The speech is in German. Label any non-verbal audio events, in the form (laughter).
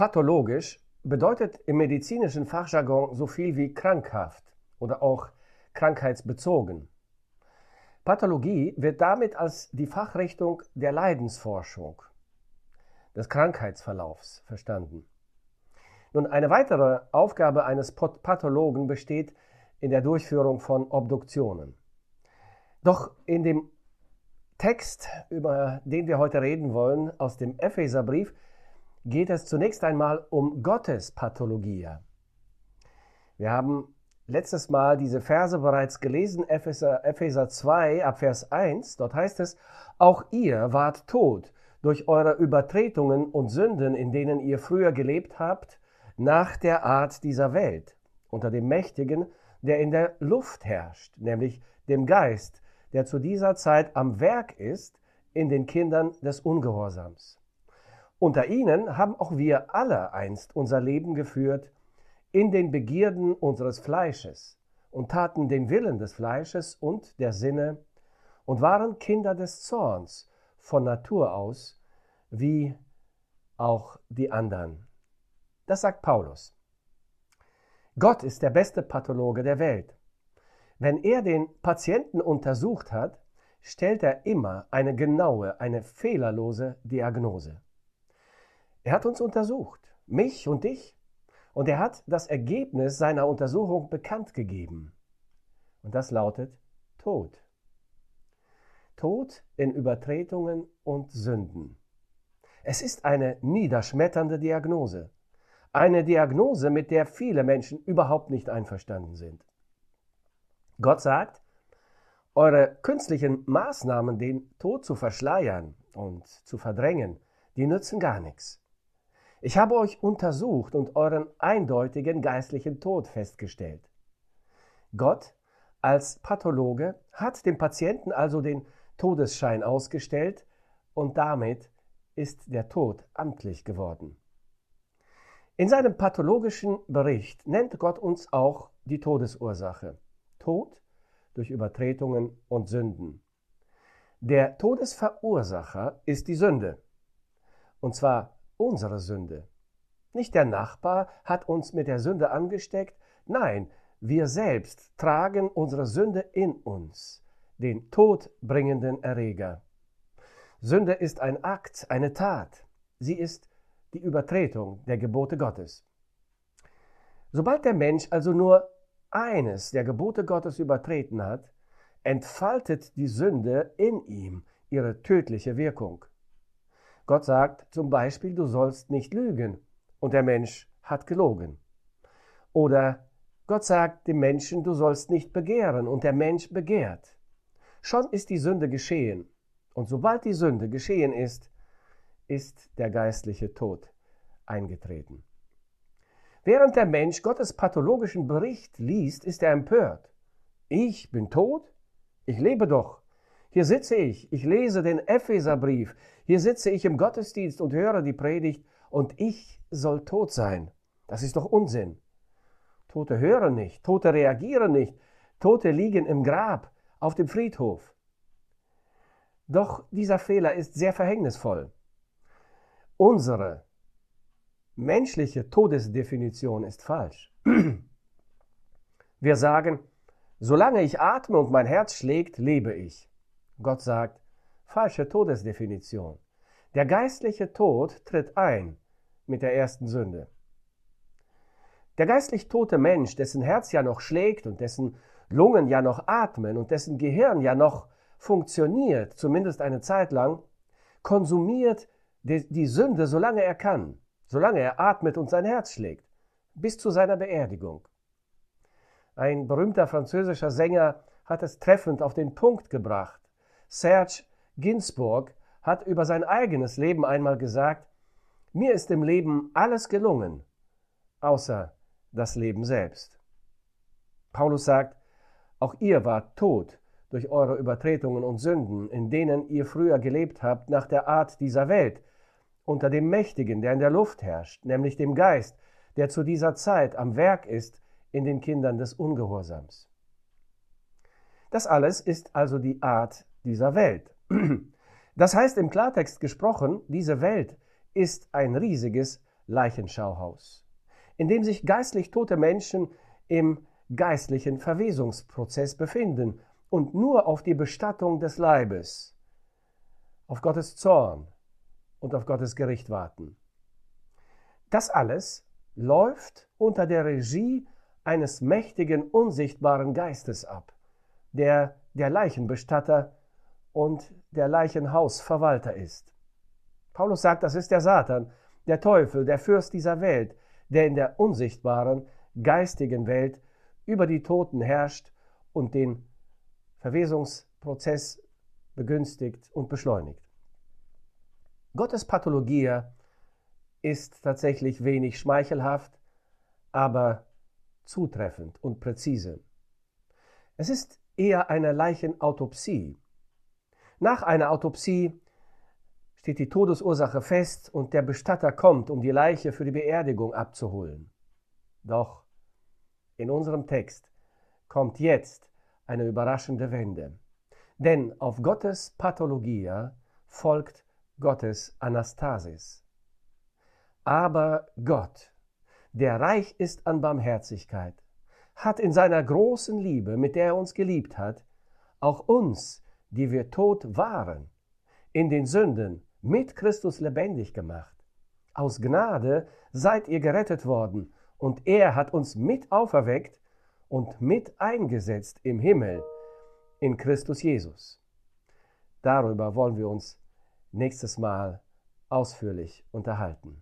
Pathologisch bedeutet im medizinischen Fachjargon so viel wie krankhaft oder auch krankheitsbezogen. Pathologie wird damit als die Fachrichtung der Leidensforschung, des Krankheitsverlaufs verstanden. Nun, eine weitere Aufgabe eines Pathologen besteht in der Durchführung von Obduktionen. Doch in dem Text, über den wir heute reden wollen, aus dem Epheserbrief, geht es zunächst einmal um Gottes Pathologie. Wir haben letztes Mal diese Verse bereits gelesen, Epheser, Epheser 2 ab Vers 1. Dort heißt es, auch ihr wart tot durch eure Übertretungen und Sünden, in denen ihr früher gelebt habt, nach der Art dieser Welt, unter dem Mächtigen, der in der Luft herrscht, nämlich dem Geist, der zu dieser Zeit am Werk ist in den Kindern des Ungehorsams. Unter ihnen haben auch wir alle einst unser Leben geführt in den Begierden unseres Fleisches und taten den Willen des Fleisches und der Sinne und waren Kinder des Zorns von Natur aus, wie auch die anderen. Das sagt Paulus. Gott ist der beste Pathologe der Welt. Wenn er den Patienten untersucht hat, stellt er immer eine genaue, eine fehlerlose Diagnose. Er hat uns untersucht, mich und dich, und er hat das Ergebnis seiner Untersuchung bekannt gegeben. Und das lautet Tod. Tod in Übertretungen und Sünden. Es ist eine niederschmetternde Diagnose. Eine Diagnose, mit der viele Menschen überhaupt nicht einverstanden sind. Gott sagt, eure künstlichen Maßnahmen, den Tod zu verschleiern und zu verdrängen, die nützen gar nichts. Ich habe euch untersucht und euren eindeutigen geistlichen Tod festgestellt. Gott als Pathologe hat dem Patienten also den Todesschein ausgestellt und damit ist der Tod amtlich geworden. In seinem pathologischen Bericht nennt Gott uns auch die Todesursache. Tod durch Übertretungen und Sünden. Der Todesverursacher ist die Sünde. Und zwar unsere Sünde. Nicht der Nachbar hat uns mit der Sünde angesteckt, nein, wir selbst tragen unsere Sünde in uns, den todbringenden Erreger. Sünde ist ein Akt, eine Tat. Sie ist die Übertretung der Gebote Gottes. Sobald der Mensch also nur eines der Gebote Gottes übertreten hat, entfaltet die Sünde in ihm ihre tödliche Wirkung. Gott sagt zum Beispiel, du sollst nicht lügen und der Mensch hat gelogen. Oder Gott sagt dem Menschen, du sollst nicht begehren und der Mensch begehrt. Schon ist die Sünde geschehen und sobald die Sünde geschehen ist, ist der geistliche Tod eingetreten. Während der Mensch Gottes pathologischen Bericht liest, ist er empört. Ich bin tot? Ich lebe doch. Hier sitze ich, ich lese den Epheserbrief, hier sitze ich im Gottesdienst und höre die Predigt und ich soll tot sein. Das ist doch Unsinn. Tote hören nicht, Tote reagieren nicht, Tote liegen im Grab, auf dem Friedhof. Doch dieser Fehler ist sehr verhängnisvoll. Unsere menschliche Todesdefinition ist falsch. Wir sagen, solange ich atme und mein Herz schlägt, lebe ich. Gott sagt, falsche Todesdefinition. Der geistliche Tod tritt ein mit der ersten Sünde. Der geistlich tote Mensch, dessen Herz ja noch schlägt und dessen Lungen ja noch atmen und dessen Gehirn ja noch funktioniert, zumindest eine Zeit lang, konsumiert die, Sünde, solange er kann, solange er atmet und sein Herz schlägt, bis zu seiner Beerdigung. Ein berühmter französischer Sänger hat es treffend auf den Punkt gebracht. Serge Ginsburg hat über sein eigenes Leben einmal gesagt, mir ist im Leben alles gelungen, außer das Leben selbst. Paulus sagt, auch ihr wart tot durch eure Übertretungen und Sünden, in denen ihr früher gelebt habt nach der Art dieser Welt, unter dem Mächtigen, der in der Luft herrscht, nämlich dem Geist, der zu dieser Zeit am Werk ist in den Kindern des Ungehorsams. Das alles ist also die Art dieser Welt. (clears throat) Das heißt im Klartext gesprochen, diese Welt ist ein riesiges Leichenschauhaus, in dem sich geistlich tote Menschen im geistlichen Verwesungsprozess befinden und nur auf die Bestattung des Leibes, auf Gottes Zorn und auf Gottes Gericht warten. Das alles läuft unter der Regie eines mächtigen, unsichtbaren Geistes ab, der der Leichenbestatter und der Leichenhausverwalter ist. Paulus sagt, das ist der Satan, der Teufel, der Fürst dieser Welt, der in der unsichtbaren, geistigen Welt über die Toten herrscht und den Verwesungsprozess begünstigt und beschleunigt. Gottes Pathologie ist tatsächlich wenig schmeichelhaft, aber zutreffend und präzise. Es ist eher eine Leichenautopsie. Nach einer Autopsie steht die Todesursache fest und der Bestatter kommt, um die Leiche für die Beerdigung abzuholen. Doch in unserem Text kommt jetzt eine überraschende Wende. Denn auf Gottes Pathologia folgt Gottes Anastasis. Aber Gott, der reich ist an Barmherzigkeit, hat in seiner großen Liebe, mit der er uns geliebt hat, auch uns, die wir tot waren, in den Sünden mit Christus lebendig gemacht. Aus Gnade seid ihr gerettet worden, und er hat uns mit auferweckt und mit eingesetzt im Himmel in Christus Jesus. Darüber wollen wir uns nächstes Mal ausführlich unterhalten.